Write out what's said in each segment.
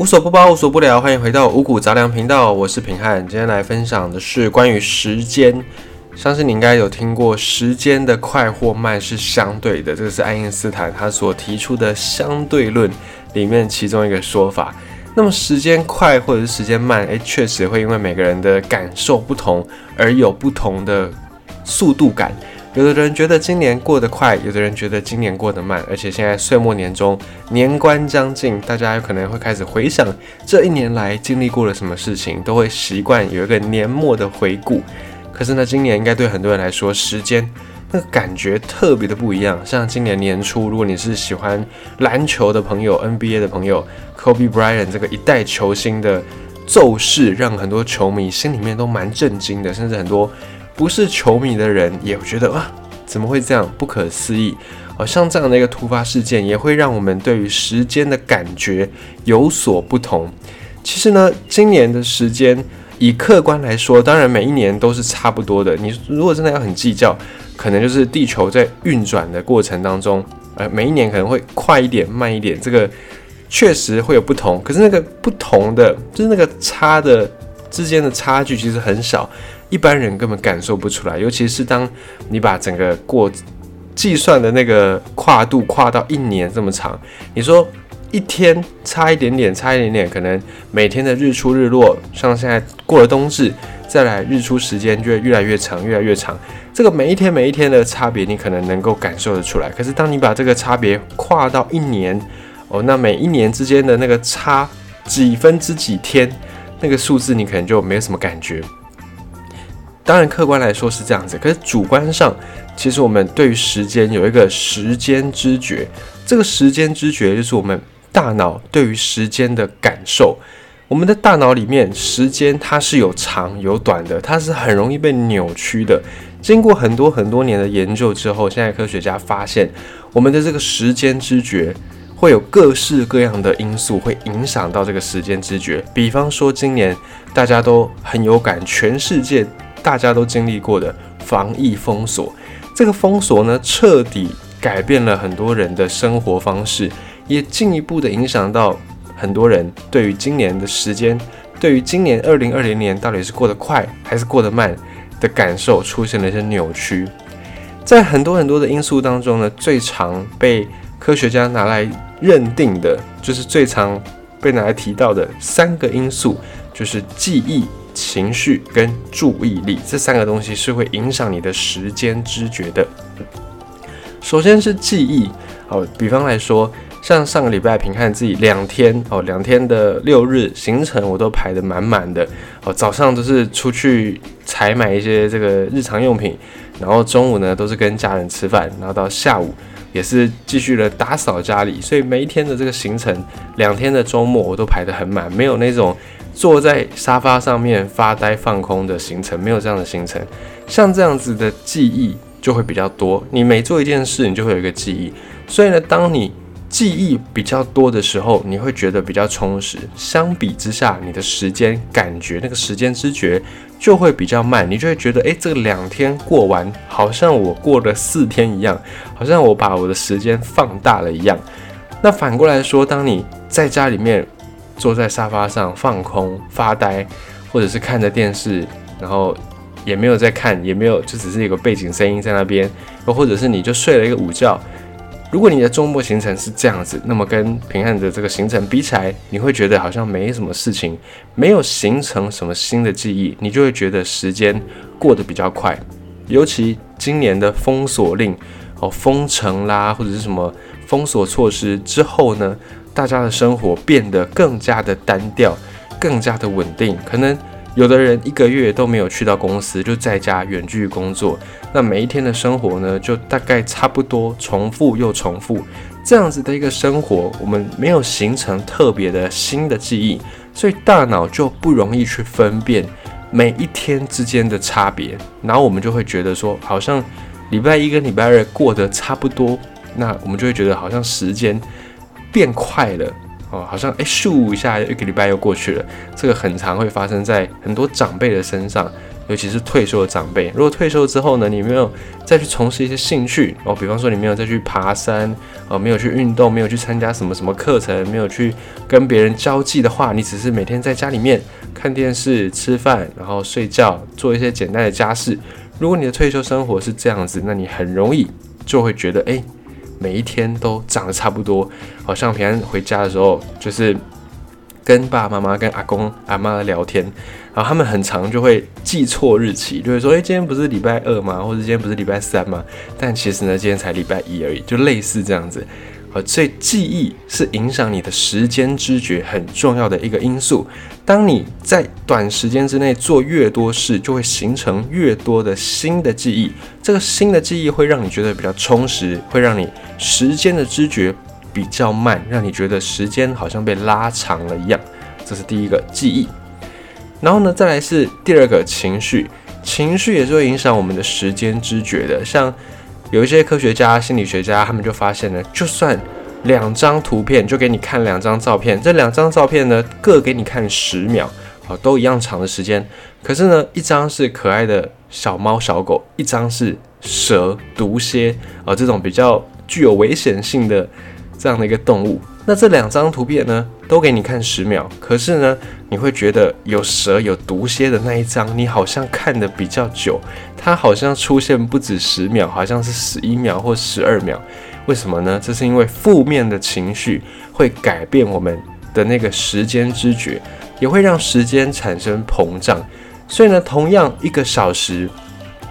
无所不包，无所不聊，欢迎回到五谷杂粮频道，我是平汉。今天来分享的是关于时间，相信你应该有听过，时间的快或慢是相对的，这个是爱因斯坦他所提出的相对论里面其中一个说法。那么时间快或者是时间慢，诶，确实会因为每个人的感受不同而有不同的速度感。有的人觉得今年过得快，有的人觉得今年过得慢，而且现在岁末年终，年关将近，大家有可能会开始回想这一年来经历过了什么事情，都会习惯有一个年末的回顾。可是呢，今年应该对很多人来说，时间那个感觉特别的不一样。像今年年初，如果你是喜欢篮球的朋友，NBA 的朋友，Kobe Bryant 这个一代球星的奏事，让很多球迷心里面都蛮震惊的，甚至很多。不是球迷的人也会觉得哇，怎么会这样？不可思议！好像这样的一个突发事件，也会让我们对于时间的感觉有所不同。其实呢，今年的时间以客观来说，当然每一年都是差不多的。你如果真的要很计较，可能就是地球在运转的过程当中，呃，每一年可能会快一点、慢一点，这个确实会有不同。可是那个不同的，就是那个差的之间的差距，其实很小。一般人根本感受不出来，尤其是当你把整个过计算的那个跨度跨到一年这么长，你说一天差一点点，差一点点，可能每天的日出日落，像现在过了冬至，再来日出时间就会越来越长，越来越长。这个每一天每一天的差别，你可能能够感受得出来。可是当你把这个差别跨到一年，哦，那每一年之间的那个差几分之几天，那个数字你可能就没有什么感觉。当然，客观来说是这样子，可是主观上，其实我们对于时间有一个时间知觉。这个时间知觉就是我们大脑对于时间的感受。我们的大脑里面，时间它是有长有短的，它是很容易被扭曲的。经过很多很多年的研究之后，现在科学家发现，我们的这个时间知觉会有各式各样的因素会影响到这个时间知觉。比方说，今年大家都很有感，全世界。大家都经历过的防疫封锁，这个封锁呢，彻底改变了很多人的生活方式，也进一步的影响到很多人对于今年的时间，对于今年二零二零年到底是过得快还是过得慢的感受出现了一些扭曲。在很多很多的因素当中呢，最常被科学家拿来认定的，就是最常被拿来提到的三个因素，就是记忆。情绪跟注意力这三个东西是会影响你的时间知觉的。首先是记忆，哦，比方来说，像上个礼拜平看自己两天哦，两天的六日行程我都排得满满的哦，早上都是出去采买一些这个日常用品，然后中午呢都是跟家人吃饭，然后到下午也是继续的打扫家里，所以每一天的这个行程，两天的周末我都排得很满，没有那种。坐在沙发上面发呆放空的行程，没有这样的行程。像这样子的记忆就会比较多。你每做一件事，你就会有一个记忆。所以呢，当你记忆比较多的时候，你会觉得比较充实。相比之下，你的时间感觉那个时间知觉就会比较慢。你就会觉得，诶，这两天过完，好像我过了四天一样，好像我把我的时间放大了一样。那反过来说，当你在家里面。坐在沙发上放空发呆，或者是看着电视，然后也没有在看，也没有，就只是一个背景声音在那边，又或者是你就睡了一个午觉。如果你的周末行程是这样子，那么跟平汉的这个行程比起来，你会觉得好像没什么事情，没有形成什么新的记忆，你就会觉得时间过得比较快。尤其今年的封锁令哦，封城啦，或者是什么封锁措施之后呢？大家的生活变得更加的单调，更加的稳定。可能有的人一个月都没有去到公司，就在家远距工作。那每一天的生活呢，就大概差不多重复又重复。这样子的一个生活，我们没有形成特别的新的记忆，所以大脑就不容易去分辨每一天之间的差别。然后我们就会觉得说，好像礼拜一跟礼拜二过得差不多，那我们就会觉得好像时间。变快了哦，好像哎咻一下，一个礼拜又过去了。这个很常会发生在很多长辈的身上，尤其是退休的长辈。如果退休之后呢，你没有再去从事一些兴趣哦，比方说你没有再去爬山，哦，没有去运动，没有去参加什么什么课程，没有去跟别人交际的话，你只是每天在家里面看电视、吃饭，然后睡觉，做一些简单的家事。如果你的退休生活是这样子，那你很容易就会觉得，哎，每一天都长得差不多，好像平安回家的时候就是。跟爸爸妈妈、跟阿公阿妈聊天，然后他们很常就会记错日期，就会说：“哎，今天不是礼拜二吗？或者今天不是礼拜三吗？”但其实呢，今天才礼拜一而已，就类似这样子。呃，所以记忆是影响你的时间知觉很重要的一个因素。当你在短时间之内做越多事，就会形成越多的新的记忆。这个新的记忆会让你觉得比较充实，会让你时间的知觉。比较慢，让你觉得时间好像被拉长了一样，这是第一个记忆。然后呢，再来是第二个情绪，情绪也是会影响我们的时间知觉的。像有一些科学家、心理学家，他们就发现呢，就算两张图片，就给你看两张照片，这两张照片呢，各给你看十秒，啊，都一样长的时间。可是呢，一张是可爱的小猫小狗，一张是蛇、毒蝎啊，这种比较具有危险性的。这样的一个动物，那这两张图片呢，都给你看十秒，可是呢，你会觉得有蛇有毒蝎的那一张，你好像看的比较久，它好像出现不止十秒，好像是十一秒或十二秒，为什么呢？这是因为负面的情绪会改变我们的那个时间知觉，也会让时间产生膨胀，所以呢，同样一个小时。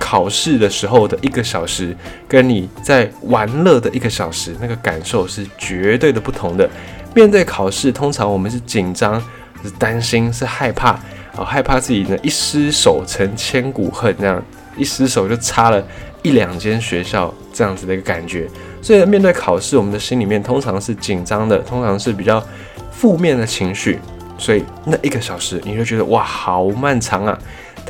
考试的时候的一个小时，跟你在玩乐的一个小时，那个感受是绝对的不同的。面对考试，通常我们是紧张、是担心、是害怕，啊，害怕自己呢一失手成千古恨，那样一失手就差了一两间学校这样子的一个感觉。所以面对考试，我们的心里面通常是紧张的，通常是比较负面的情绪。所以那一个小时，你就觉得哇，好漫长啊。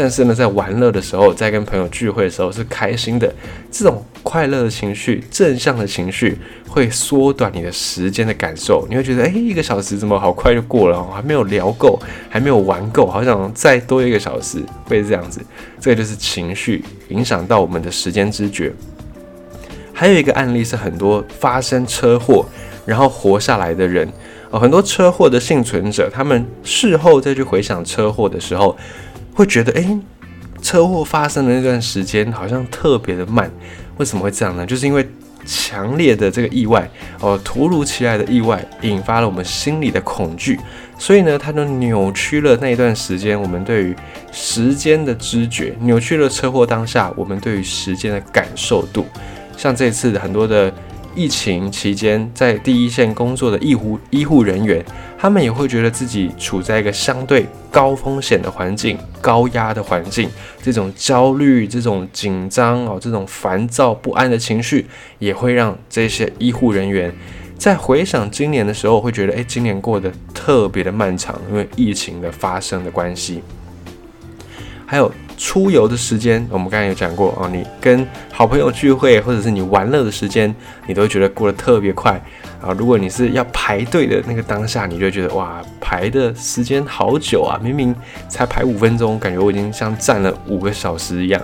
但是呢，在玩乐的时候，在跟朋友聚会的时候是开心的，这种快乐的情绪、正向的情绪会缩短你的时间的感受。你会觉得，哎，一个小时怎么好快就过了？还没有聊够，还没有玩够，好想再多一个小时，会这样子。这个就是情绪影响到我们的时间知觉。还有一个案例是，很多发生车祸然后活下来的人，哦，很多车祸的幸存者，他们事后再去回想车祸的时候。会觉得，哎，车祸发生的那段时间好像特别的慢，为什么会这样呢？就是因为强烈的这个意外，哦，突如其来的意外，引发了我们心里的恐惧，所以呢，它就扭曲了那一段时间我们对于时间的知觉，扭曲了车祸当下我们对于时间的感受度。像这次很多的。疫情期间，在第一线工作的医护医护人员，他们也会觉得自己处在一个相对高风险的环境、高压的环境，这种焦虑、这种紧张哦、这种烦躁不安的情绪，也会让这些医护人员在回想今年的时候，会觉得，哎，今年过得特别的漫长，因为疫情的发生的关系，还有。出游的时间，我们刚才有讲过哦。你跟好朋友聚会，或者是你玩乐的时间，你都觉得过得特别快啊。如果你是要排队的那个当下，你就觉得哇，排的时间好久啊，明明才排五分钟，感觉我已经像站了五个小时一样。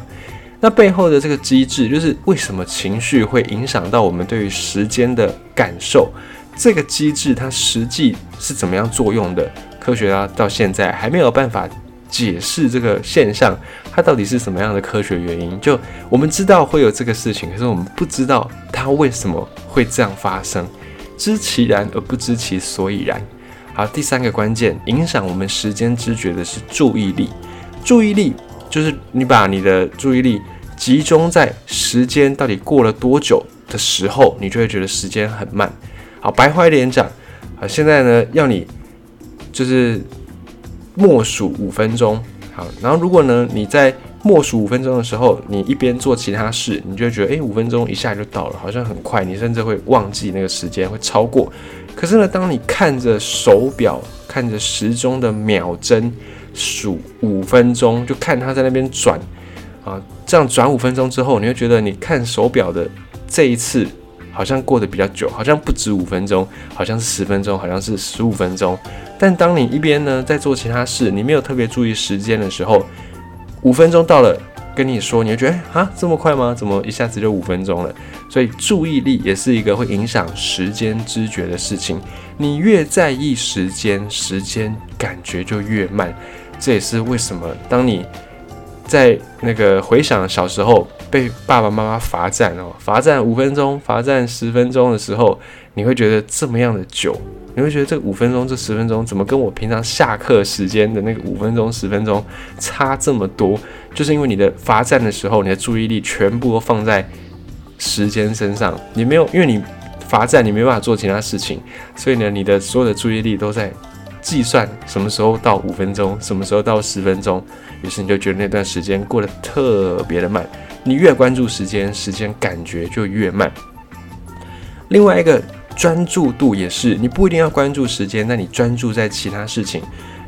那背后的这个机制，就是为什么情绪会影响到我们对于时间的感受？这个机制它实际是怎么样作用的？科学家到现在还没有办法。解释这个现象，它到底是什么样的科学原因？就我们知道会有这个事情，可是我们不知道它为什么会这样发生。知其然而不知其所以然。好，第三个关键，影响我们时间知觉的是注意力。注意力就是你把你的注意力集中在时间到底过了多久的时候，你就会觉得时间很慢。好，白话一点讲，啊，现在呢要你就是。默数五分钟，好，然后如果呢，你在默数五分钟的时候，你一边做其他事，你就会觉得，诶，五分钟一下就到了，好像很快，你甚至会忘记那个时间会超过。可是呢，当你看着手表，看着时钟的秒针数五分钟，就看它在那边转，啊，这样转五分钟之后，你会觉得你看手表的这一次。好像过得比较久，好像不止五分钟，好像是十分钟，好像是十五分钟。但当你一边呢在做其他事，你没有特别注意时间的时候，五分钟到了，跟你说，你会觉得哎啊这么快吗？怎么一下子就五分钟了？所以注意力也是一个会影响时间知觉的事情。你越在意时间，时间感觉就越慢。这也是为什么当你在那个回想小时候被爸爸妈妈罚站哦，罚站五分钟，罚站十分钟的时候，你会觉得这么样的久。你会觉得这五分钟、这十分钟怎么跟我平常下课时间的那个五分钟、十分钟差这么多？就是因为你的罚站的时候，你的注意力全部都放在时间身上，你没有，因为你罚站，你没办法做其他事情，所以呢，你的所有的注意力都在计算什么时候到五分钟，什么时候到十分钟，于是你就觉得那段时间过得特别的慢。你越关注时间，时间感觉就越慢。另外一个。专注度也是，你不一定要关注时间，那你专注在其他事情。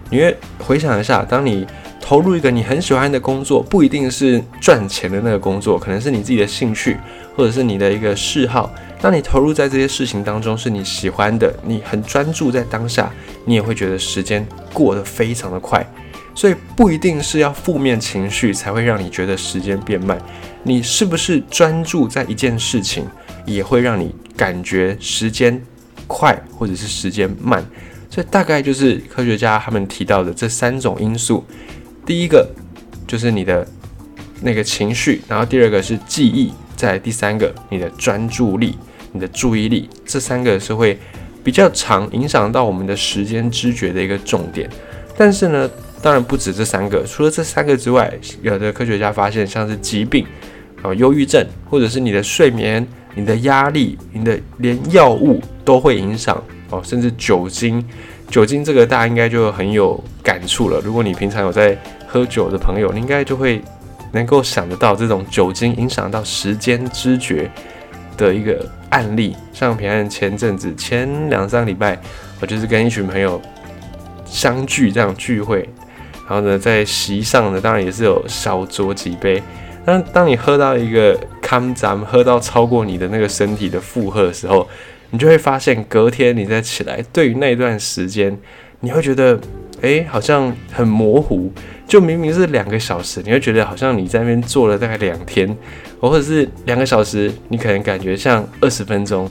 你会回想一下，当你投入一个你很喜欢的工作，不一定是赚钱的那个工作，可能是你自己的兴趣，或者是你的一个嗜好。当你投入在这些事情当中，是你喜欢的，你很专注在当下，你也会觉得时间过得非常的快。所以不一定是要负面情绪才会让你觉得时间变慢，你是不是专注在一件事情，也会让你感觉时间快或者是时间慢。所以大概就是科学家他们提到的这三种因素。第一个就是你的那个情绪，然后第二个是记忆，再第三个你的专注力、你的注意力，这三个是会比较长影响到我们的时间知觉的一个重点。但是呢？当然不止这三个，除了这三个之外，有的科学家发现，像是疾病，啊，忧郁症，或者是你的睡眠、你的压力、你的连药物都会影响哦，甚至酒精，酒精这个大家应该就很有感触了。如果你平常有在喝酒的朋友，你应该就会能够想得到这种酒精影响到时间知觉的一个案例。像平安前阵子前两三个礼拜，我就是跟一群朋友相聚这样聚会。然后呢，在席上呢，当然也是有小酌几杯。那当你喝到一个康咱喝到超过你的那个身体的负荷的时候，你就会发现，隔天你再起来，对于那段时间，你会觉得，哎，好像很模糊。就明明是两个小时，你会觉得好像你在那边坐了大概两天，或者是两个小时，你可能感觉像二十分钟。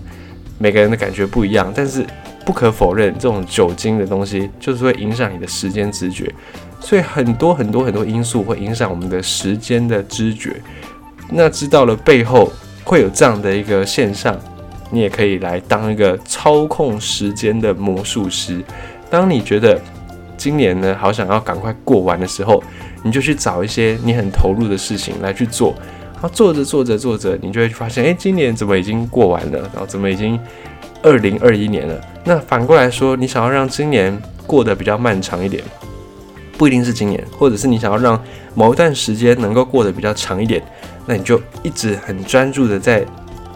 每个人的感觉不一样，但是不可否认，这种酒精的东西就是会影响你的时间知觉。所以很多很多很多因素会影响我们的时间的知觉。那知道了背后会有这样的一个现象，你也可以来当一个操控时间的魔术师。当你觉得今年呢好想要赶快过完的时候，你就去找一些你很投入的事情来去做。然后做着做着做着，你就会发现，哎，今年怎么已经过完了？然后怎么已经二零二一年了？那反过来说，你想要让今年过得比较漫长一点。不一定是今年，或者是你想要让某一段时间能够过得比较长一点，那你就一直很专注的在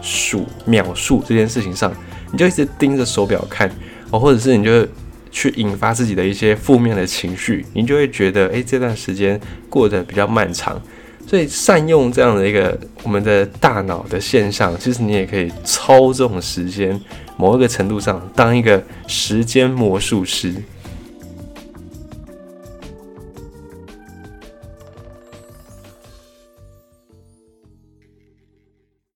数秒数这件事情上，你就一直盯着手表看哦，或者是你就去引发自己的一些负面的情绪，你就会觉得诶，这段时间过得比较漫长。所以善用这样的一个我们的大脑的现象，其实你也可以操纵时间，某一个程度上当一个时间魔术师。